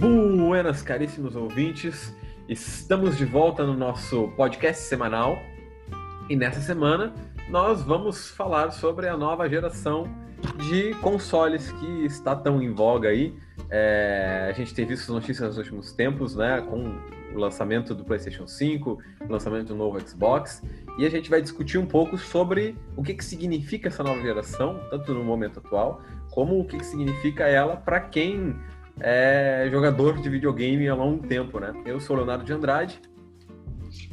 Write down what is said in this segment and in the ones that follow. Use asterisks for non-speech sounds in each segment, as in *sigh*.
Buenas, caríssimos ouvintes. Estamos de volta no nosso podcast semanal e nessa semana nós vamos falar sobre a nova geração de consoles que está tão em voga aí. É, a gente tem visto notícias nos últimos tempos, né, com o lançamento do PlayStation 5, o lançamento do novo Xbox, e a gente vai discutir um pouco sobre o que, que significa essa nova geração, tanto no momento atual, como o que, que significa ela para quem é jogador de videogame há longo tempo, né? Eu sou o Leonardo de Andrade.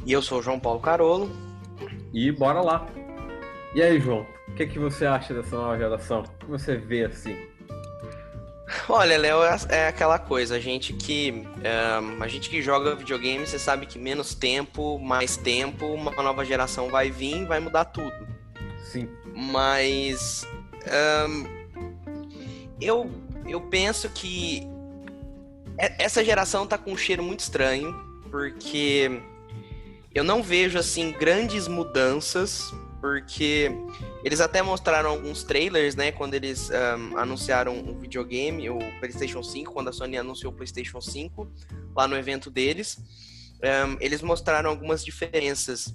E eu sou o João Paulo Carolo. E bora lá. E aí, João, o que, que você acha dessa nova geração? O que você vê assim? Olha, Léo, é, é aquela coisa, a gente que um, a gente que joga videogame, você sabe que menos tempo, mais tempo, uma nova geração vai vir, vai mudar tudo. Sim. Mas um, eu eu penso que essa geração tá com um cheiro muito estranho, porque eu não vejo assim grandes mudanças, porque eles até mostraram alguns trailers, né, quando eles um, anunciaram o videogame, o PlayStation 5, quando a Sony anunciou o PlayStation 5 lá no evento deles, um, eles mostraram algumas diferenças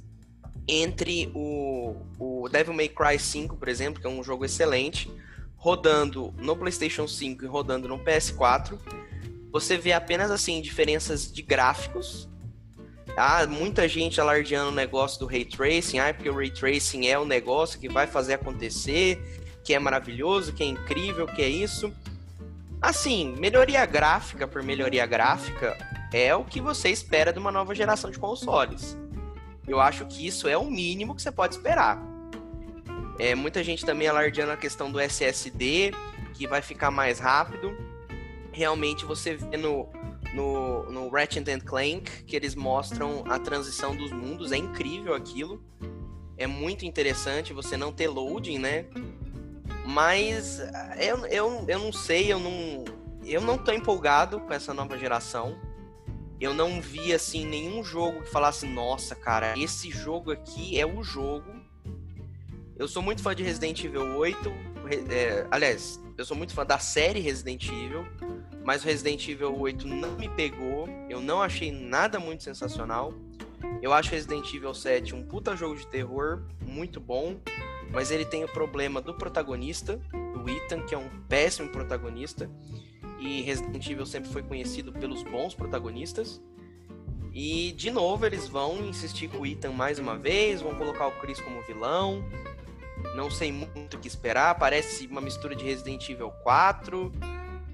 entre o, o Devil May Cry 5, por exemplo, que é um jogo excelente, rodando no PlayStation 5 e rodando no PS4 você vê apenas assim diferenças de gráficos. Ah, muita gente alardeando o negócio do ray tracing, ah, porque o ray tracing é o negócio que vai fazer acontecer, que é maravilhoso, que é incrível, que é isso. Assim, melhoria gráfica por melhoria gráfica é o que você espera de uma nova geração de consoles. Eu acho que isso é o mínimo que você pode esperar. É, muita gente também alardeando a questão do SSD, que vai ficar mais rápido realmente você vê no, no, no Ratchet Clank que eles mostram a transição dos mundos, é incrível aquilo. É muito interessante você não ter loading, né? Mas eu, eu, eu não sei, eu não, eu não tô empolgado com essa nova geração. Eu não vi assim nenhum jogo que falasse, nossa, cara, esse jogo aqui é o jogo. Eu sou muito fã de Resident Evil 8. É, aliás, eu sou muito fã da série Resident Evil mas o Resident Evil 8 não me pegou, eu não achei nada muito sensacional. Eu acho Resident Evil 7 um puta jogo de terror, muito bom, mas ele tem o problema do protagonista, do Ethan, que é um péssimo protagonista, e Resident Evil sempre foi conhecido pelos bons protagonistas. E de novo eles vão insistir com o Ethan mais uma vez, vão colocar o Chris como vilão. Não sei muito o que esperar, parece uma mistura de Resident Evil 4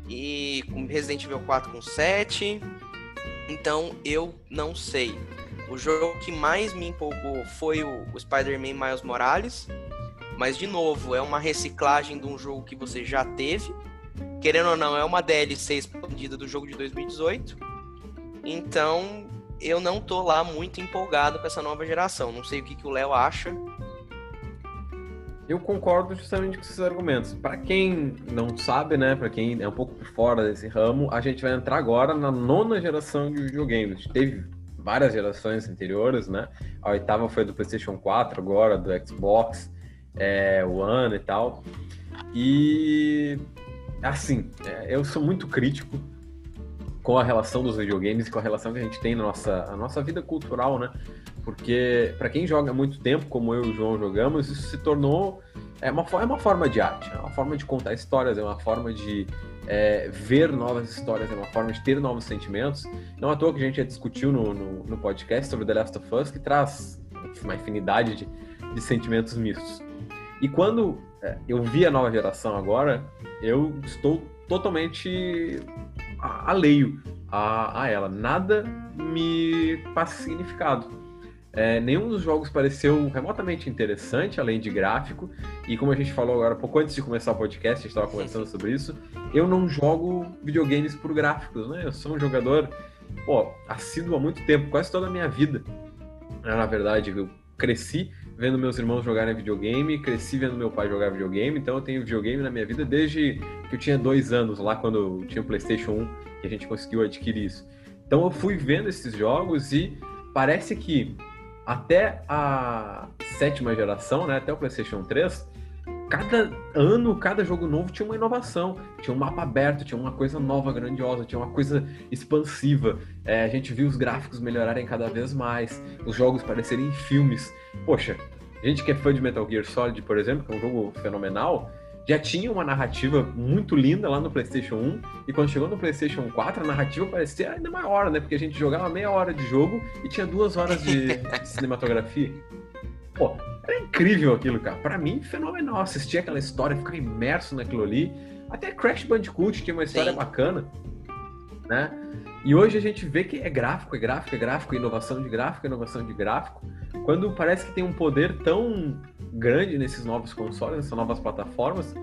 e Resident Evil 4 com 7. Então eu não sei. O jogo que mais me empolgou foi o, o Spider-Man Miles Morales. Mas, de novo, é uma reciclagem de um jogo que você já teve. Querendo ou não, é uma DLC expandida do jogo de 2018. Então, eu não tô lá muito empolgado com essa nova geração. Não sei o que, que o Léo acha. Eu concordo justamente com esses argumentos. Para quem não sabe, né, para quem é um pouco por fora desse ramo, a gente vai entrar agora na nona geração de videogames. Teve várias gerações anteriores, né? A oitava foi do PlayStation 4, agora do Xbox é, One e tal. E assim, é, eu sou muito crítico com a relação dos videogames e com a relação que a gente tem na nossa, na nossa vida cultural, né? Porque para quem joga muito tempo, como eu e o João jogamos, isso se tornou é uma, é uma forma de arte, é uma forma de contar histórias, é uma forma de é, ver novas histórias, é uma forma de ter novos sentimentos. Não à toa que a gente já discutiu no, no, no podcast sobre The Last of Us, que traz uma infinidade de, de sentimentos mistos. E quando é, eu vi a nova geração agora, eu estou totalmente alheio a, a ela. Nada me passa significado. É, nenhum dos jogos pareceu remotamente interessante, além de gráfico. E como a gente falou agora, pouco antes de começar o podcast, a gente estava conversando sobre isso. Eu não jogo videogames por gráficos, né? Eu sou um jogador, pô, assíduo há muito tempo, quase toda a minha vida. Na verdade, eu cresci vendo meus irmãos jogarem videogame, cresci vendo meu pai jogar videogame, então eu tenho videogame na minha vida desde que eu tinha dois anos, lá quando tinha o PlayStation 1, que a gente conseguiu adquirir isso. Então eu fui vendo esses jogos e parece que até a sétima geração, né, até o PlayStation 3, cada ano, cada jogo novo tinha uma inovação, tinha um mapa aberto, tinha uma coisa nova, grandiosa, tinha uma coisa expansiva. É, a gente viu os gráficos melhorarem cada vez mais, os jogos parecerem filmes. Poxa, gente que é fã de Metal Gear Solid, por exemplo, que é um jogo fenomenal, já tinha uma narrativa muito linda lá no PlayStation 1, e quando chegou no PlayStation 4, a narrativa parecia ainda maior, né? Porque a gente jogava meia hora de jogo e tinha duas horas de, *laughs* de cinematografia. Pô, era incrível aquilo, cara. Para mim, fenomenal. Assistir aquela história, ficar imerso naquilo ali. Até Crash Bandicoot tinha uma história Sim. bacana, né? E hoje a gente vê que é gráfico, é gráfico, é gráfico, inovação de gráfico, inovação de gráfico. Quando parece que tem um poder tão grande nesses novos consoles, nessas novas plataformas,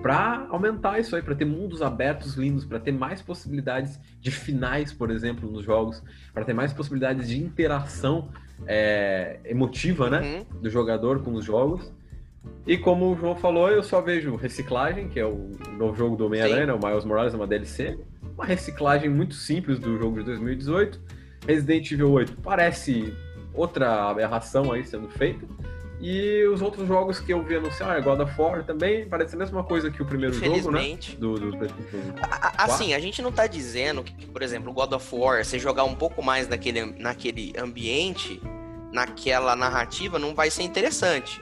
para aumentar isso aí, para ter mundos abertos lindos, para ter mais possibilidades de finais, por exemplo, nos jogos, para ter mais possibilidades de interação é, emotiva, né, uhum. do jogador com os jogos. E como o João falou, eu só vejo Reciclagem, que é o novo jogo do Homem-Aranha, né, o Miles Morales, é uma DLC. Uma reciclagem muito simples do jogo de 2018. Resident Evil 8 parece outra aberração aí sendo feita. E os outros jogos que eu vi anunciar, God of War também, parece a mesma coisa que o primeiro jogo, né? Do, do, do, Assim, a gente não tá dizendo que, por exemplo, God of War, você jogar um pouco mais naquele, naquele ambiente, naquela narrativa, não vai ser interessante.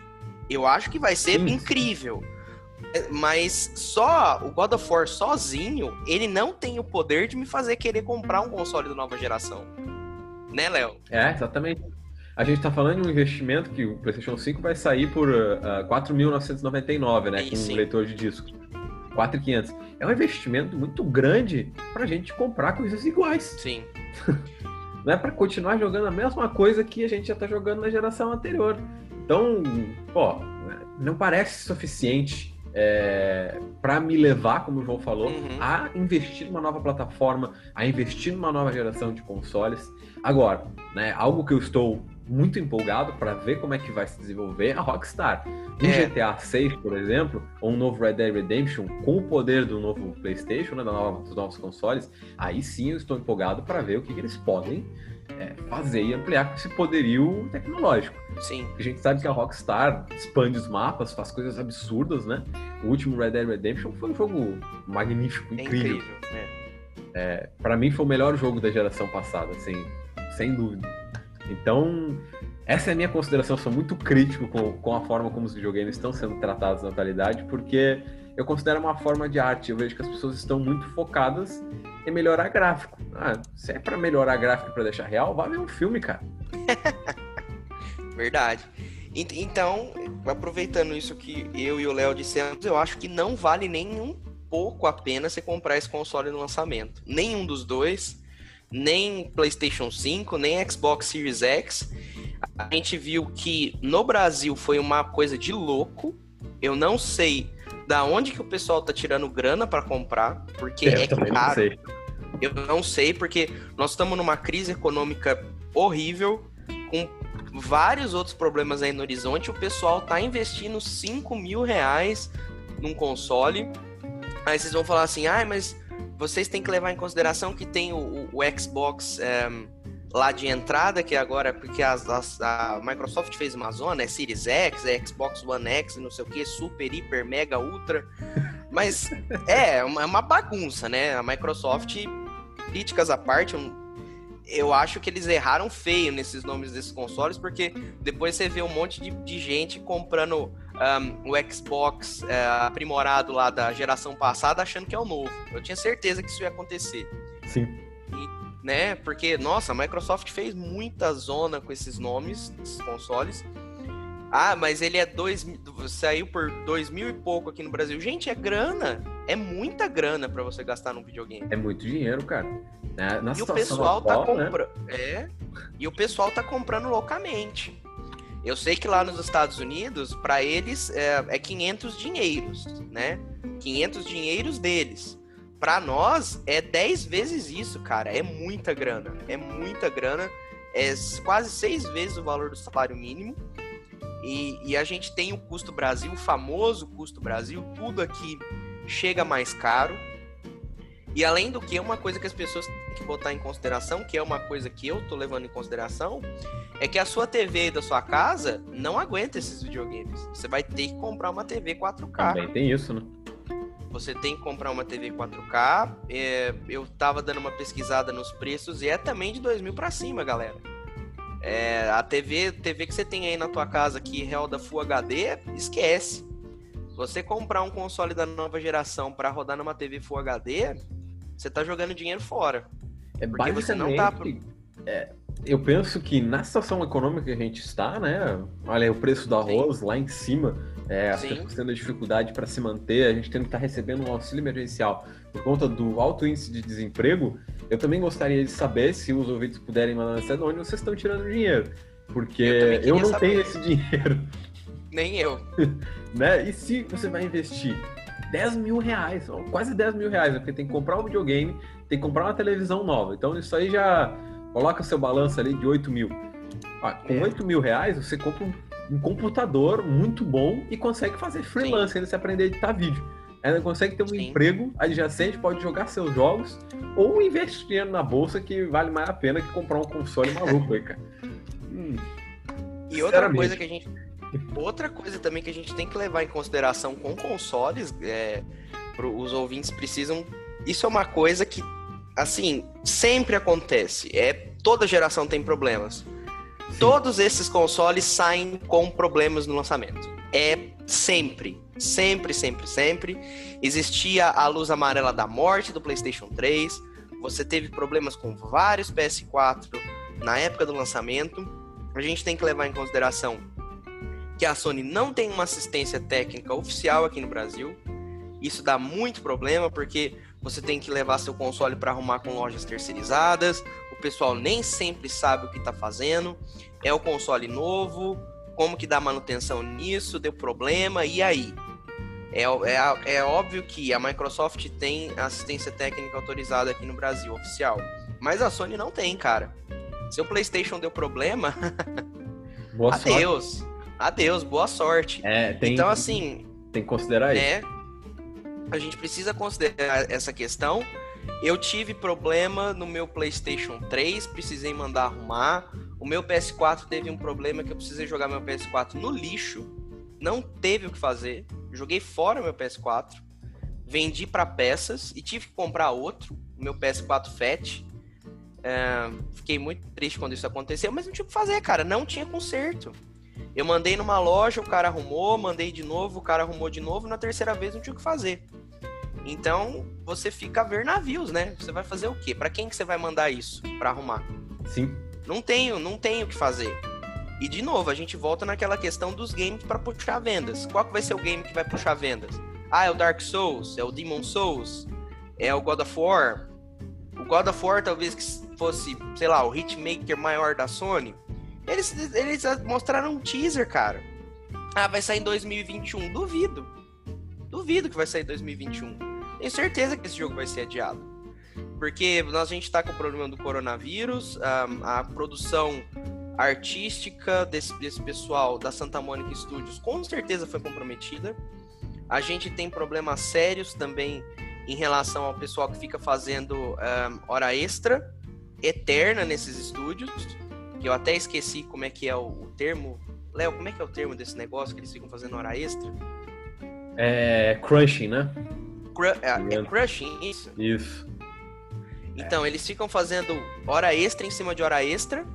Eu acho que vai ser Sim. incrível. Mas só o God of War sozinho, ele não tem o poder de me fazer querer comprar um console da nova geração. Né, Léo? É, exatamente. A gente está falando de um investimento que o PlayStation 5 vai sair por uh, uh 4.999, né? com um leitor de disco. 4.500. É um investimento muito grande para a gente comprar coisas iguais. Sim. *laughs* Não é para continuar jogando a mesma coisa que a gente já está jogando na geração anterior. Então, pô, não parece suficiente é, para me levar, como o João falou, uhum. a investir numa nova plataforma, a investir numa nova geração de consoles. Agora, né, algo que eu estou muito empolgado para ver como é que vai se desenvolver a Rockstar. Um é. GTA 6, por exemplo, ou um novo Red Dead Redemption, com o poder do novo PlayStation, né, da nova, dos novos consoles, aí sim eu estou empolgado para ver o que, que eles podem é, fazer e ampliar com esse poderio tecnológico. Sim. A gente sabe que a Rockstar expande os mapas, faz coisas absurdas, né? O último Red Dead Redemption foi um jogo magnífico, incrível. É incrível, é. É, para mim foi o melhor jogo da geração passada, assim, sem dúvida. Então, essa é a minha consideração. Eu sou muito crítico com, com a forma como os videogames estão sendo tratados na atualidade, porque eu considero uma forma de arte. Eu vejo que as pessoas estão muito focadas em melhorar gráfico. Ah, se é para melhorar gráfico para deixar real, vá ver um filme, cara. *laughs* Verdade. Então, aproveitando isso que eu e o Léo dissemos, eu acho que não vale nem um pouco a pena você comprar esse console no lançamento. Nenhum dos dois nem PlayStation 5, nem Xbox Series X. A gente viu que no Brasil foi uma coisa de louco. Eu não sei da onde que o pessoal tá tirando grana para comprar, porque é, é caro. Não sei. Eu não sei, porque nós estamos numa crise econômica horrível, com vários outros problemas aí no horizonte. O pessoal tá investindo 5 mil reais num console. Aí vocês vão falar assim, ah, mas vocês têm que levar em consideração que tem o, o Xbox um, ehm, lá de entrada, que agora, porque as, as, a Microsoft fez uma zona, é Series X, é Xbox One X, não sei o que, Super, Hiper, Mega, Ultra. *laughs* Mas é, é uma, é uma bagunça, né? A Microsoft, críticas à parte, eu acho que eles erraram feio nesses nomes desses consoles, porque depois você vê um monte de, de gente comprando um, o Xbox é, aprimorado lá da geração passada achando que é o novo. Eu tinha certeza que isso ia acontecer. Sim. Né, porque, nossa, a Microsoft fez muita zona com esses nomes, desses consoles. Ah, mas ele é dois, saiu por dois mil e pouco aqui no Brasil. Gente, é grana. É muita grana para você gastar num videogame. É muito dinheiro, cara. Na, na e o pessoal tá comprando. Né? É. E o pessoal tá comprando loucamente. Eu sei que lá nos Estados Unidos, para eles é, é 500 dinheiros, né? 500 dinheiros deles. Para nós é 10 vezes isso, cara. É muita grana. É muita grana. É quase seis vezes o valor do salário mínimo. E, e, a gente tem o custo Brasil, o famoso custo Brasil, tudo aqui chega mais caro. E além do que, uma coisa que as pessoas têm que botar em consideração, que é uma coisa que eu tô levando em consideração, é que a sua TV da sua casa não aguenta esses videogames. Você vai ter que comprar uma TV 4K. Também tem isso, né? Você tem que comprar uma TV 4K. É, eu tava dando uma pesquisada nos preços e é também de 2 mil pra cima, galera. É, a TV, TV que você tem aí na tua casa que roda Full HD, esquece. Você comprar um console da nova geração para rodar numa TV Full HD, você tá jogando dinheiro fora. É porque você não tá. É, eu penso que na situação econômica que a gente está, né? Olha o preço do arroz Sim. lá em cima, é, as pessoas tendo dificuldade para se manter, a gente tendo que estar tá recebendo um auxílio emergencial por conta do alto índice de desemprego. Eu também gostaria de saber se os ouvintes puderem mandar mensagem de onde vocês estão tirando dinheiro. Porque eu, eu não saber. tenho esse dinheiro. *laughs* Nem eu. *laughs* né? E se você vai investir 10 mil reais, quase 10 mil reais, né? porque tem que comprar um videogame, tem que comprar uma televisão nova. Então isso aí já coloca seu balanço ali de 8 mil. Ah, com é. 8 mil reais, você compra um, um, computador muito bom e consegue fazer freelance, ainda se aprender a editar vídeo. Ainda consegue ter um Sim. emprego adjacente, pode jogar seus jogos ou investir na bolsa que vale mais a pena que comprar um console maluco aí, cara. Hum, e outra coisa que a gente Outra coisa também que a gente tem que levar em consideração com consoles, é, pro, os ouvintes precisam. Isso é uma coisa que, assim, sempre acontece. É toda geração tem problemas. Sim. Todos esses consoles saem com problemas no lançamento. É sempre, sempre, sempre, sempre. Existia a luz amarela da morte do PlayStation 3. Você teve problemas com vários PS4 na época do lançamento. A gente tem que levar em consideração que a Sony não tem uma assistência técnica oficial aqui no Brasil. Isso dá muito problema porque você tem que levar seu console para arrumar com lojas terceirizadas. O pessoal nem sempre sabe o que está fazendo. É o console novo, como que dá manutenção nisso, deu problema, e aí? É, é, é óbvio que a Microsoft tem assistência técnica autorizada aqui no Brasil, oficial. Mas a Sony não tem, cara. Seu PlayStation deu problema. *laughs* Boa Adeus. Sorte adeus, boa sorte. É, tem, então, assim. Tem que considerar né, isso. A gente precisa considerar essa questão. Eu tive problema no meu PlayStation 3, precisei mandar arrumar. O meu PS4 teve um problema que eu precisei jogar meu PS4 no lixo. Não teve o que fazer. Joguei fora meu PS4. Vendi para peças e tive que comprar outro, meu PS4 Fat. É, fiquei muito triste quando isso aconteceu, mas não tinha o que fazer, cara. Não tinha conserto. Eu mandei numa loja, o cara arrumou, mandei de novo, o cara arrumou de novo, na terceira vez não tinha o que fazer. Então, você fica a ver navios, né? Você vai fazer o quê? Para quem que você vai mandar isso para arrumar? Sim. Não tenho, não tenho o que fazer. E de novo, a gente volta naquela questão dos games para puxar vendas. Qual que vai ser o game que vai puxar vendas? Ah, é o Dark Souls, é o Demon Souls, é o God of War. O God of War talvez que fosse, sei lá, o hitmaker maior da Sony. Eles, eles mostraram um teaser, cara. Ah, vai sair em 2021. Duvido. Duvido que vai sair em 2021. Tenho certeza que esse jogo vai ser adiado. Porque nós, a gente tá com o problema do coronavírus, a, a produção artística desse, desse pessoal da Santa Mônica Studios com certeza foi comprometida. A gente tem problemas sérios também em relação ao pessoal que fica fazendo um, hora extra eterna nesses estúdios que eu até esqueci como é que é o, o termo. Léo, como é que é o termo desse negócio que eles ficam fazendo hora extra? É crushing, né? Cru é, é crushing, isso? Isso. Então, é. eles ficam fazendo hora extra em cima de hora extra.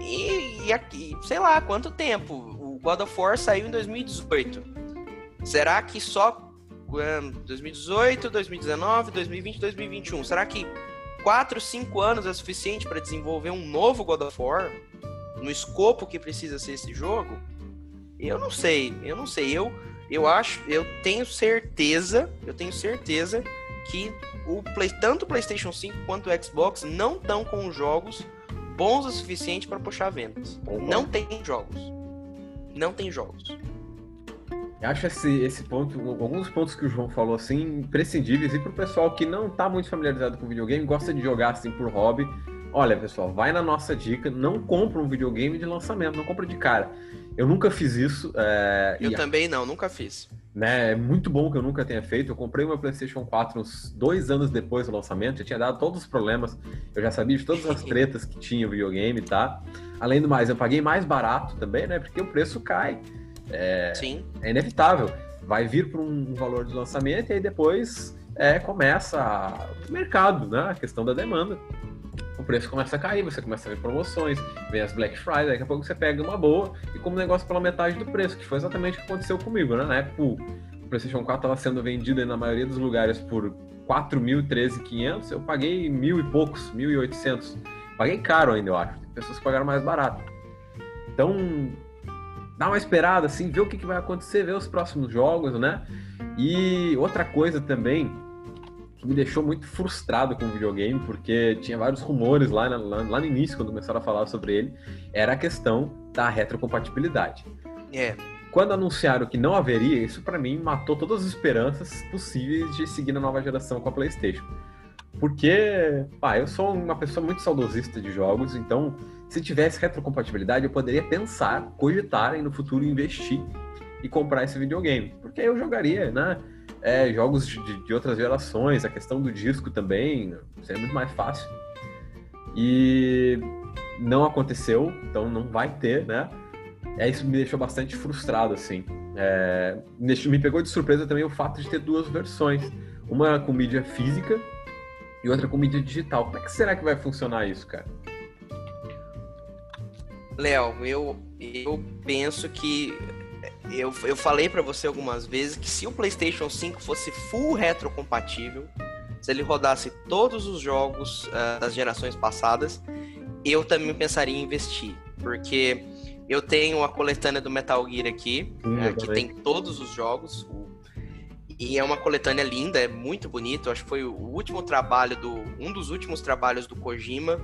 E, e aqui, sei lá, quanto tempo? O God of War saiu em 2018. Será que só 2018, 2019, 2020, 2021? Será que 4, 5 anos é suficiente para desenvolver um novo God of War no escopo que precisa ser esse jogo? Eu não sei, eu não sei. Eu, eu acho, eu tenho certeza, eu tenho certeza que o Play, tanto o PlayStation 5 quanto o Xbox não estão com jogos bons o suficiente para puxar vendas. Uhum. Não tem jogos. Não tem jogos. Eu acho esse, esse ponto, alguns pontos que o João falou assim, imprescindíveis. E pro pessoal que não tá muito familiarizado com videogame, gosta de jogar assim por hobby. Olha, pessoal, vai na nossa dica, não compra um videogame de lançamento, não compra de cara. Eu nunca fiz isso. É, eu também não, nunca fiz. né? É muito bom que eu nunca tenha feito. Eu comprei meu PlayStation 4 uns dois anos depois do lançamento, já tinha dado todos os problemas, eu já sabia de todas as *laughs* tretas que tinha o videogame, tá? Além do mais, eu paguei mais barato também, né? Porque o preço cai. É, Sim. é inevitável. Vai vir para um valor de lançamento e aí depois é, começa o mercado, né? A questão da demanda. O preço começa a cair, você começa a ver promoções, vem as Black Friday, daqui a pouco você pega uma boa e como negócio pela metade do preço, que foi exatamente o que aconteceu comigo, né? Na época o PlayStation 4 estava sendo vendido na maioria dos lugares por 4.013.500, eu paguei mil e poucos, 1.800. Paguei caro ainda, eu acho. Tem pessoas que pagaram mais barato. Então, dá uma esperada, assim, ver o que, que vai acontecer, ver os próximos jogos, né? E outra coisa também que me deixou muito frustrado com o videogame, porque tinha vários rumores lá, lá, lá no início, quando começaram a falar sobre ele, era a questão da retrocompatibilidade. É. Quando anunciaram que não haveria, isso para mim matou todas as esperanças possíveis de seguir na nova geração com a PlayStation. Porque, pá, eu sou uma pessoa muito saudosista de jogos, então se tivesse retrocompatibilidade, eu poderia pensar, cogitar em no futuro investir e comprar esse videogame. Porque eu jogaria, né? É, jogos de, de, outras gerações, a questão do disco também seria muito mais fácil. E não aconteceu, então não vai ter, né? É, isso me deixou bastante frustrado, assim. É, me pegou de surpresa também o fato de ter duas versões. Uma com mídia física e outra com mídia digital. Como é que será que vai funcionar isso, cara? Léo, eu, eu penso que eu, eu falei para você algumas vezes que se o PlayStation 5 fosse full retrocompatível, se ele rodasse todos os jogos uh, das gerações passadas, eu também pensaria em investir, porque eu tenho a coletânea do Metal Gear aqui, hum, uh, que tem todos os jogos, e é uma coletânea linda, é muito bonito. Acho que foi o último trabalho do um dos últimos trabalhos do Kojima,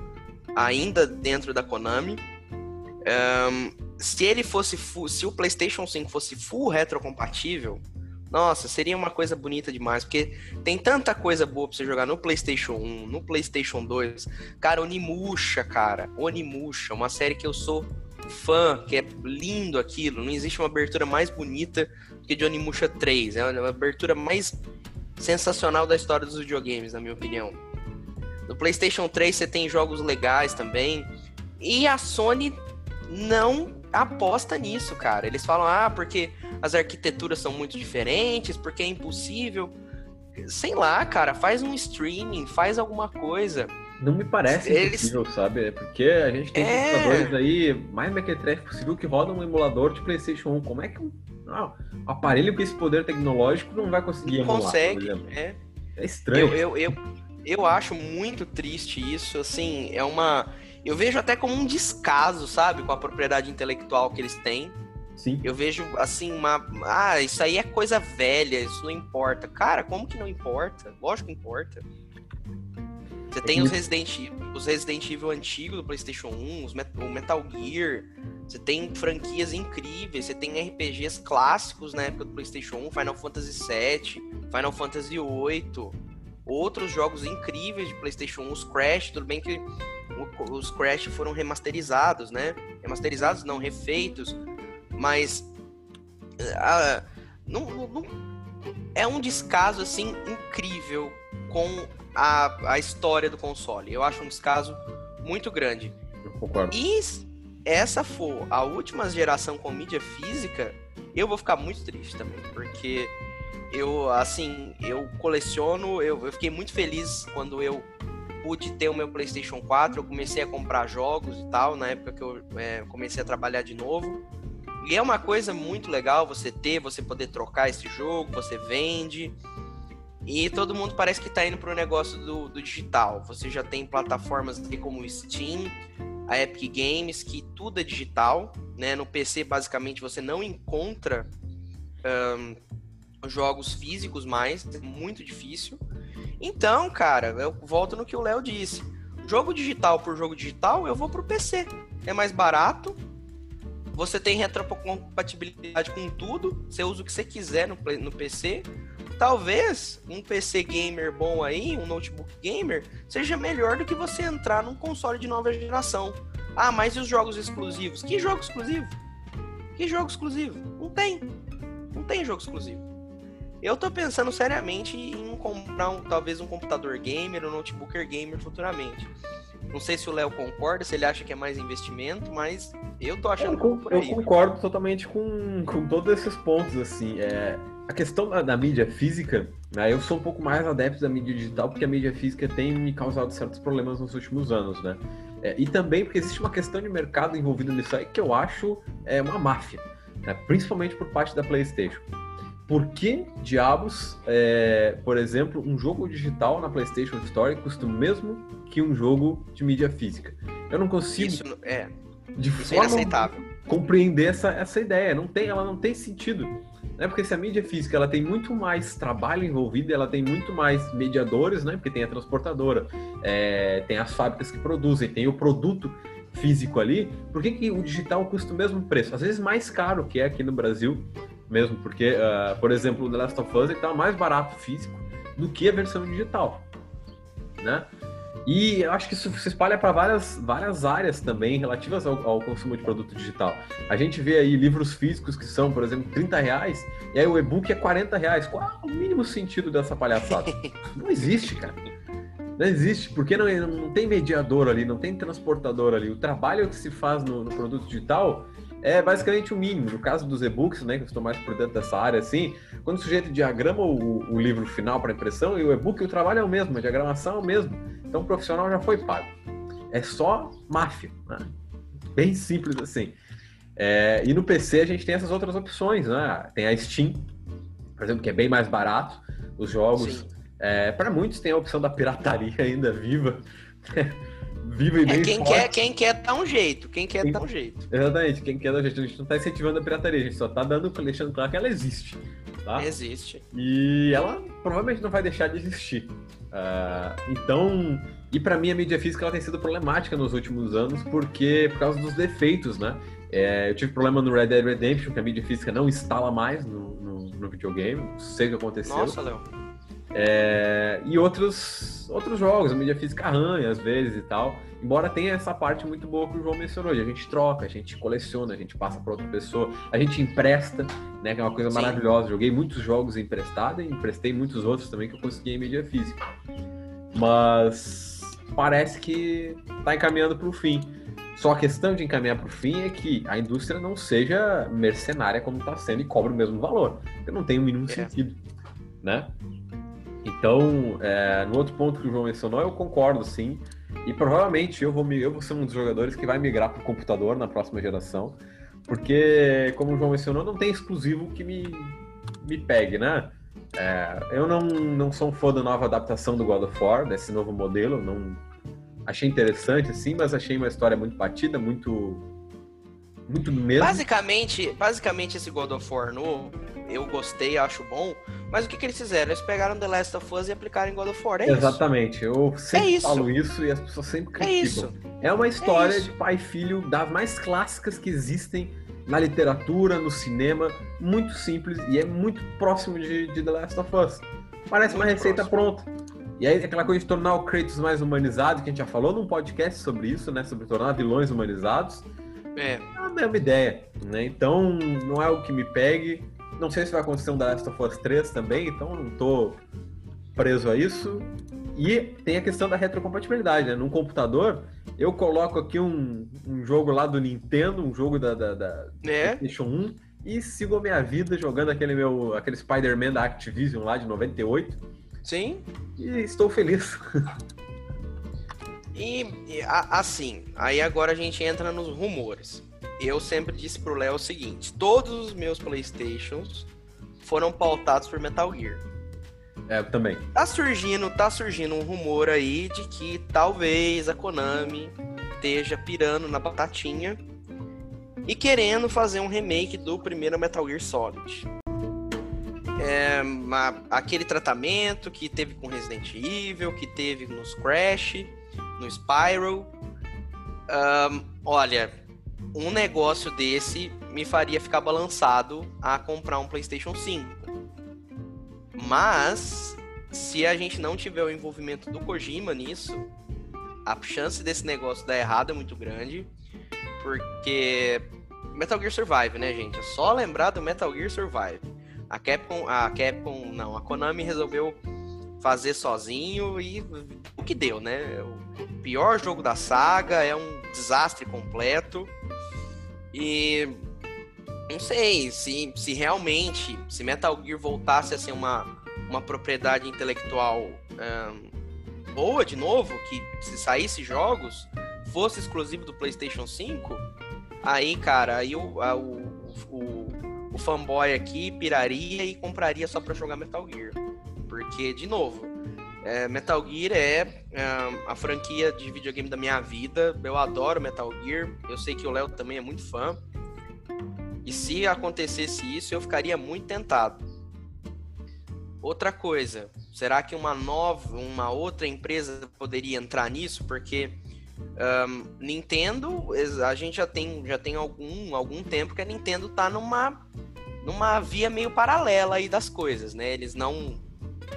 ainda dentro da Konami. Um, se ele fosse full, se o PlayStation 5 fosse full retrocompatível, nossa, seria uma coisa bonita demais, porque tem tanta coisa boa pra você jogar no PlayStation 1, no PlayStation 2. Cara, Onimusha, cara, Onimusha, uma série que eu sou fã, que é lindo aquilo. Não existe uma abertura mais bonita que de Onimusha 3. É uma abertura mais sensacional da história dos videogames, na minha opinião. No PlayStation 3 você tem jogos legais também. E a Sony não aposta nisso, cara. Eles falam, ah, porque as arquiteturas são muito diferentes, porque é impossível. Sei lá, cara, faz um streaming, faz alguma coisa. Não me parece Eles... impossível, sabe? É porque a gente tem é... computadores aí mais mequetrefe possível que rodam um emulador de PlayStation 1. Como é que um, ah, um aparelho com esse poder tecnológico não vai conseguir não emular? Consegue, é. É estranho. Eu, eu, eu, eu acho muito triste isso, assim, é uma eu vejo até como um descaso, sabe, com a propriedade intelectual que eles têm. Sim. Eu vejo assim uma, ah, isso aí é coisa velha, isso não importa. Cara, como que não importa? Lógico que importa. Você tem é os Resident, os Resident Evil antigos do PlayStation 1, os Met o Metal Gear. Você tem franquias incríveis. Você tem RPGs clássicos na época do PlayStation 1, Final Fantasy VII, Final Fantasy VIII. Outros jogos incríveis de PlayStation 1, os Crash. Tudo bem que os Crash foram remasterizados, né? Remasterizados, não, refeitos. Mas. Uh, não, não, é um descaso, assim, incrível com a, a história do console. Eu acho um descaso muito grande. Eu concordo. E essa for a última geração com mídia física, eu vou ficar muito triste também, porque eu, assim, eu coleciono, eu, eu fiquei muito feliz quando eu pude ter o meu PlayStation 4, eu comecei a comprar jogos e tal, na época que eu é, comecei a trabalhar de novo. E é uma coisa muito legal você ter, você poder trocar esse jogo, você vende. E todo mundo parece que está indo para o negócio do, do, digital. Você já tem plataformas como o Steam, a Epic Games, que tudo é digital. Né? No PC, basicamente, você não encontra um, jogos físicos mais, é muito difícil. Então, cara, eu volto no que o Léo disse. Jogo digital por jogo digital, eu vou pro PC. É mais barato. Você tem retrocompatibilidade com tudo. Você usa o que você quiser no, no PC. Talvez um PC gamer bom aí, um notebook gamer, seja melhor do que você entrar num console de nova geração. Ah, mas e os jogos exclusivos? Que jogo exclusivo? Que jogo exclusivo? Não tem. Não tem jogo exclusivo. Eu tô pensando seriamente em comprar um, talvez um computador gamer, um notebooker gamer futuramente. Não sei se o Léo concorda, se ele acha que é mais investimento, mas eu tô achando eu, que é eu concordo totalmente com, com todos esses pontos, assim. É, a questão da, da, mídia física, né, eu sou um pouco mais adepto da mídia digital, porque a mídia física tem me causado certos problemas nos últimos anos, né? É, e também porque existe uma questão de mercado envolvida nisso aí que eu acho é uma máfia, né, principalmente por parte da PlayStation. Por que diabos, é, por exemplo, um jogo digital na PlayStation Store custa o mesmo que um jogo de mídia física? Eu não consigo. Isso é. De Isso é forma compreender essa, essa ideia. Não tem, ela não tem sentido. Né? Porque se a mídia física ela tem muito mais trabalho envolvido, ela tem muito mais mediadores, né? Porque tem a transportadora, é, tem as fábricas que produzem, tem o produto físico ali. Por que, que o digital custa o mesmo preço? Às vezes mais caro que é aqui no Brasil mesmo, porque, uh, por exemplo, o The Last of Us está mais barato físico do que a versão digital, né? E eu acho que isso se espalha para várias, várias áreas também relativas ao, ao, consumo de produto digital. A gente vê aí livros físicos que são, por exemplo, 30 reais, e aí o e-book é 40 reais. Qual é o mínimo sentido dessa palhaçada? *laughs* não existe, cara. Não existe, porque não, não tem mediador ali, não tem transportador ali. O trabalho que se faz no, no produto digital é basicamente o mínimo. No caso dos e-books, né, que eu estou mais por dentro dessa área, assim, quando o sujeito diagrama o, o livro final para impressão e o e-book, o trabalho é o mesmo, a diagramação é o mesmo. Então o profissional já foi pago. É só máfia, né? bem simples assim. É, e no PC a gente tem essas outras opções, né? Tem a Steam, por exemplo, que é bem mais barato. Os jogos, é, para muitos tem a opção da pirataria ainda viva. *laughs* viva e é, bem quem forte. Quer, quem quer dar um jeito, quem quer quem, dar um jeito. Exatamente, quem quer dar um jeito. A gente não tá incentivando a pirataria, a gente só tá dando, deixando claro que ela existe. Tá? Existe. E ela provavelmente não vai deixar de existir. Uh, então, e para mim a mídia física ela tem sido problemática nos últimos anos porque por causa dos defeitos, né? É, eu tive problema no Red Dead Redemption que a mídia física não instala mais no, no, no videogame, não sei o que aconteceu. Nossa, Léo. É, e outros, outros jogos, a mídia física arranha às vezes e tal. Embora tenha essa parte muito boa que o João mencionou, de a gente troca, a gente coleciona, a gente passa para outra pessoa, a gente empresta, né? Que é uma coisa Sim. maravilhosa. Joguei muitos jogos emprestado e emprestei muitos outros também que eu consegui em mídia física. Mas parece que está encaminhando para o fim. Só a questão de encaminhar para o fim é que a indústria não seja mercenária como está sendo e cobre o mesmo valor. Porque não tem o mínimo é. sentido, né? Então, é, no outro ponto que o João mencionou, eu concordo, sim. E provavelmente eu vou, eu vou ser um dos jogadores que vai migrar para o computador na próxima geração. Porque, como o João mencionou, não tem exclusivo que me, me pegue, né? É, eu não, não sou um fã da nova adaptação do God of War, desse novo modelo. Não achei interessante, assim, mas achei uma história muito batida, muito. Muito mesmo. Basicamente, basicamente esse God of War novo eu gostei, acho bom. Mas o que, que eles fizeram? Eles pegaram The Last of Us e aplicaram em God of War. É Exatamente. Isso. Eu sempre é isso. falo isso e as pessoas sempre criticam. É isso. É uma história é de pai e filho das mais clássicas que existem na literatura, no cinema. Muito simples e é muito próximo de, de The Last of Us. Parece muito uma receita próximo. pronta. E aí, aquela coisa de tornar o Kratos mais humanizado, que a gente já falou num podcast sobre isso, né? Sobre tornar vilões humanizados. É. É a mesma ideia, né? Então, não é o que me pegue. Não sei se vai acontecer um The Last of Us 3 também, então não tô preso a isso. E tem a questão da retrocompatibilidade, né? Num computador, eu coloco aqui um, um jogo lá do Nintendo, um jogo da, da, da é. PlayStation 1, e sigo a minha vida jogando aquele meu aquele Spider-Man da Activision lá de 98. Sim. E estou feliz. *laughs* E, e assim, aí agora a gente entra nos rumores eu sempre disse pro Léo o seguinte: todos os meus Playstations foram pautados por Metal Gear. É, eu também. Tá surgindo, tá surgindo um rumor aí de que talvez a Konami esteja pirando na batatinha e querendo fazer um remake do primeiro Metal Gear Solid. É, uma, aquele tratamento que teve com Resident Evil, que teve nos Crash, no Spyro. Um, olha, um negócio desse me faria ficar balançado a comprar um PlayStation 5. Mas, se a gente não tiver o envolvimento do Kojima nisso, a chance desse negócio dar errado é muito grande. Porque Metal Gear Survive, né, gente? É só lembrar do Metal Gear Survive. A Capcom, a Capcom, não, a Konami resolveu fazer sozinho e o que deu, né? O pior jogo da saga, é um desastre completo. E não sei se, se realmente, se Metal Gear voltasse a ser uma, uma propriedade intelectual um, boa de novo, que se saísse jogos, fosse exclusivo do PlayStation 5, aí, cara, aí o, a, o, o, o fanboy aqui piraria e compraria só pra jogar Metal Gear. Porque, de novo, é, Metal Gear é, é, a franquia de videogame da minha vida. Eu adoro Metal Gear. Eu sei que o Léo também é muito fã. E se acontecesse isso, eu ficaria muito tentado. Outra coisa, será que uma nova, uma outra empresa poderia entrar nisso? Porque um, Nintendo, a gente já tem, já tem algum, algum tempo que a Nintendo tá numa, numa via meio paralela aí das coisas, né? Eles não,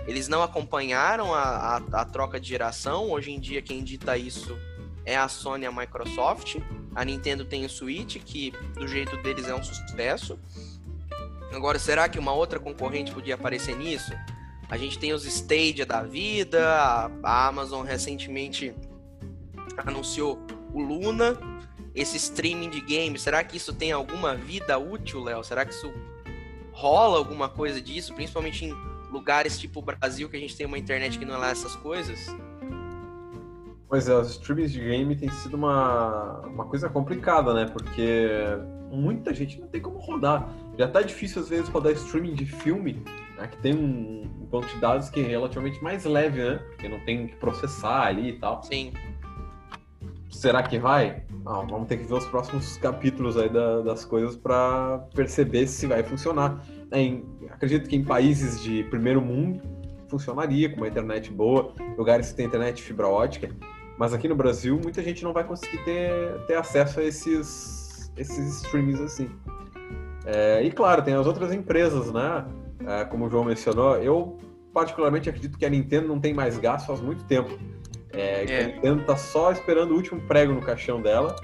eles não acompanharam a, a, a troca de geração. Hoje em dia quem dita isso é a Sony e a Microsoft. A Nintendo tem o Switch, que do jeito deles é um sucesso. Agora, será que uma outra concorrente podia aparecer nisso? A gente tem os Stadia da vida, a Amazon recentemente anunciou o Luna, esse streaming de games. Será que isso tem alguma vida útil, Léo? Será que isso rola alguma coisa disso, principalmente em lugares tipo o Brasil, que a gente tem uma internet que não é lá essas coisas? Pois é, os streams de game tem sido uma, uma coisa complicada, né? Porque muita gente não tem como rodar. Já tá difícil às vezes rodar streaming de filme, né? Que tem um, um banco de dados que é relativamente mais leve, né? Porque não tem que processar ali e tal. Sim. Será que vai? Ah, vamos ter que ver os próximos capítulos aí da, das coisas para perceber se vai funcionar. Em, acredito que em países de primeiro mundo funcionaria com uma internet boa, lugares que tem internet fibra ótica mas aqui no Brasil, muita gente não vai conseguir ter, ter acesso a esses, esses streamings assim. É, e claro, tem as outras empresas, né? É, como o João mencionou, eu particularmente acredito que a Nintendo não tem mais gasto faz muito tempo. É, é. A Nintendo tá só esperando o último prego no caixão dela.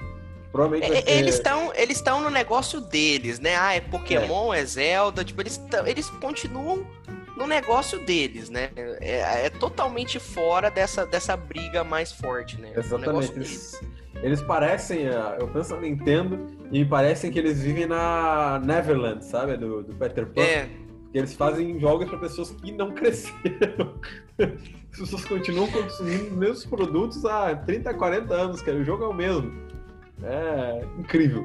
Provavelmente é, ter... Eles estão eles estão no negócio deles, né? Ah, é Pokémon, é, é Zelda, tipo, eles, eles continuam no negócio deles, né? É, é, totalmente fora dessa, dessa briga mais forte, né? Exatamente. Eles, eles, parecem, é, eu penso na Nintendo e me parecem que eles vivem na Neverland, sabe? Do, do Peter Pan. É. Porque eles fazem jogos para pessoas que não *laughs* cresceram. As pessoas continuam consumindo os mesmos produtos há 30, 40 anos, cara. O jogo é o mesmo. É incrível.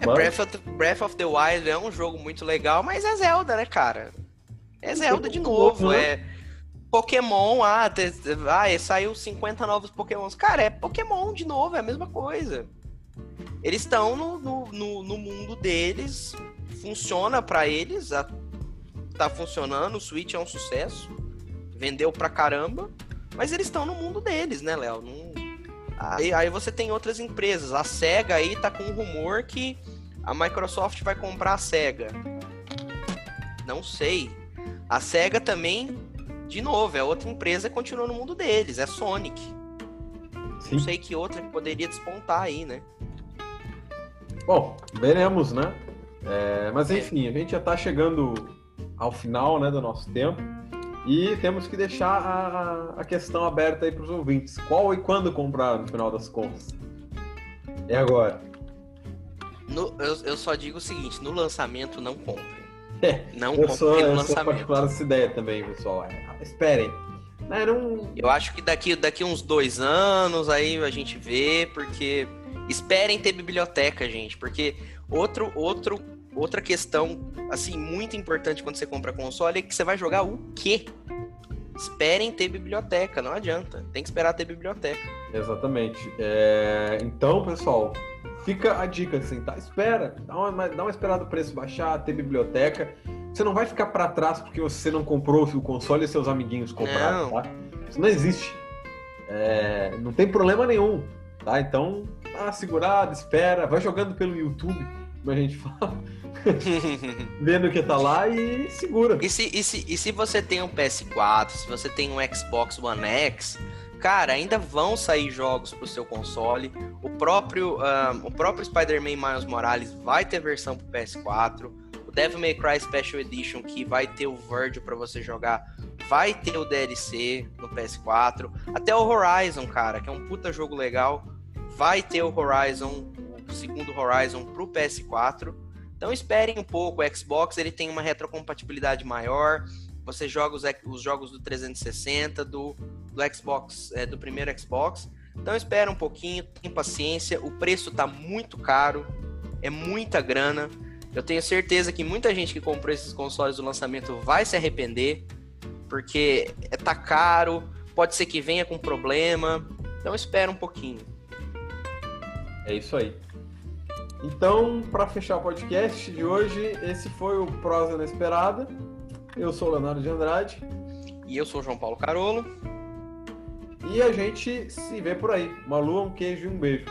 É, Breath, of the, Breath of the Wild é um jogo muito legal, mas é Zelda, né, cara? É Zelda de novo, né? é Pokémon, ah, te, ah, saiu 50 novos Pokémons. Cara, é Pokémon de novo, é a mesma coisa. Eles estão no, no, no, no, mundo deles, funciona para eles, a, tá funcionando, o Switch é um sucesso, vendeu pra caramba, mas eles estão no mundo deles, né, Léo? Aí, aí você tem outras empresas, a SEGA aí tá com um rumor que a Microsoft vai comprar a SEGA. Não sei, a SEGA também, de novo, é outra empresa que continua no mundo deles, é Sonic. Sim. Não sei que outra que poderia despontar aí, né? Bom, veremos, né? É, mas é. enfim, a gente já está chegando ao final né, do nosso tempo e temos que deixar a, a questão aberta aí para os ouvintes. Qual e quando comprar no final das contas? É agora. No, eu, eu só digo o seguinte: no lançamento não compre. *laughs* É, não eu sou, eu sou particular dessa ideia também, pessoal. É, esperem. Eu acho que daqui, daqui uns dois anos aí a gente vê, porque esperem ter biblioteca, gente, porque outro, outro, outra questão assim muito importante quando você compra console é que você vai jogar o quê? Esperem ter biblioteca, não adianta. Tem que esperar ter biblioteca. Exatamente. É... Então, pessoal, fica a dica, assim, tá? Espera, dá uma, dá uma esperada o preço baixar, ter biblioteca. Você não vai ficar para trás porque você não comprou o console e seus amiguinhos compraram, não. tá? Isso não existe. É, não tem problema nenhum, tá? Então, tá segurado, espera, vai jogando pelo YouTube, como a gente fala. *laughs* vendo que tá lá e segura. E se, e, se, e se você tem um PS4, se você tem um Xbox One X, cara, ainda vão sair jogos pro seu console. O próprio, um, o próprio Spider-Man Miles Morales vai ter versão pro PS4. O Devil May Cry Special Edition, que vai ter o Virgil para você jogar, vai ter o DLC no PS4. Até o Horizon, cara, que é um puta jogo legal, vai ter o Horizon, segundo Horizon pro PS4. Então esperem um pouco, o Xbox ele tem uma retrocompatibilidade maior. Você joga os, os jogos do 360, do, do Xbox, é, do primeiro Xbox. Então espera um pouquinho, tem paciência. O preço tá muito caro, é muita grana. Eu tenho certeza que muita gente que comprou esses consoles do lançamento vai se arrepender, porque é, tá caro, pode ser que venha com problema. Então espera um pouquinho. É isso aí. Então, para fechar o podcast de hoje, esse foi o Prosa Inesperada. Eu sou o Leonardo de Andrade. E eu sou o João Paulo Carolo. E a gente se vê por aí. Uma lua, um queijo e um beijo.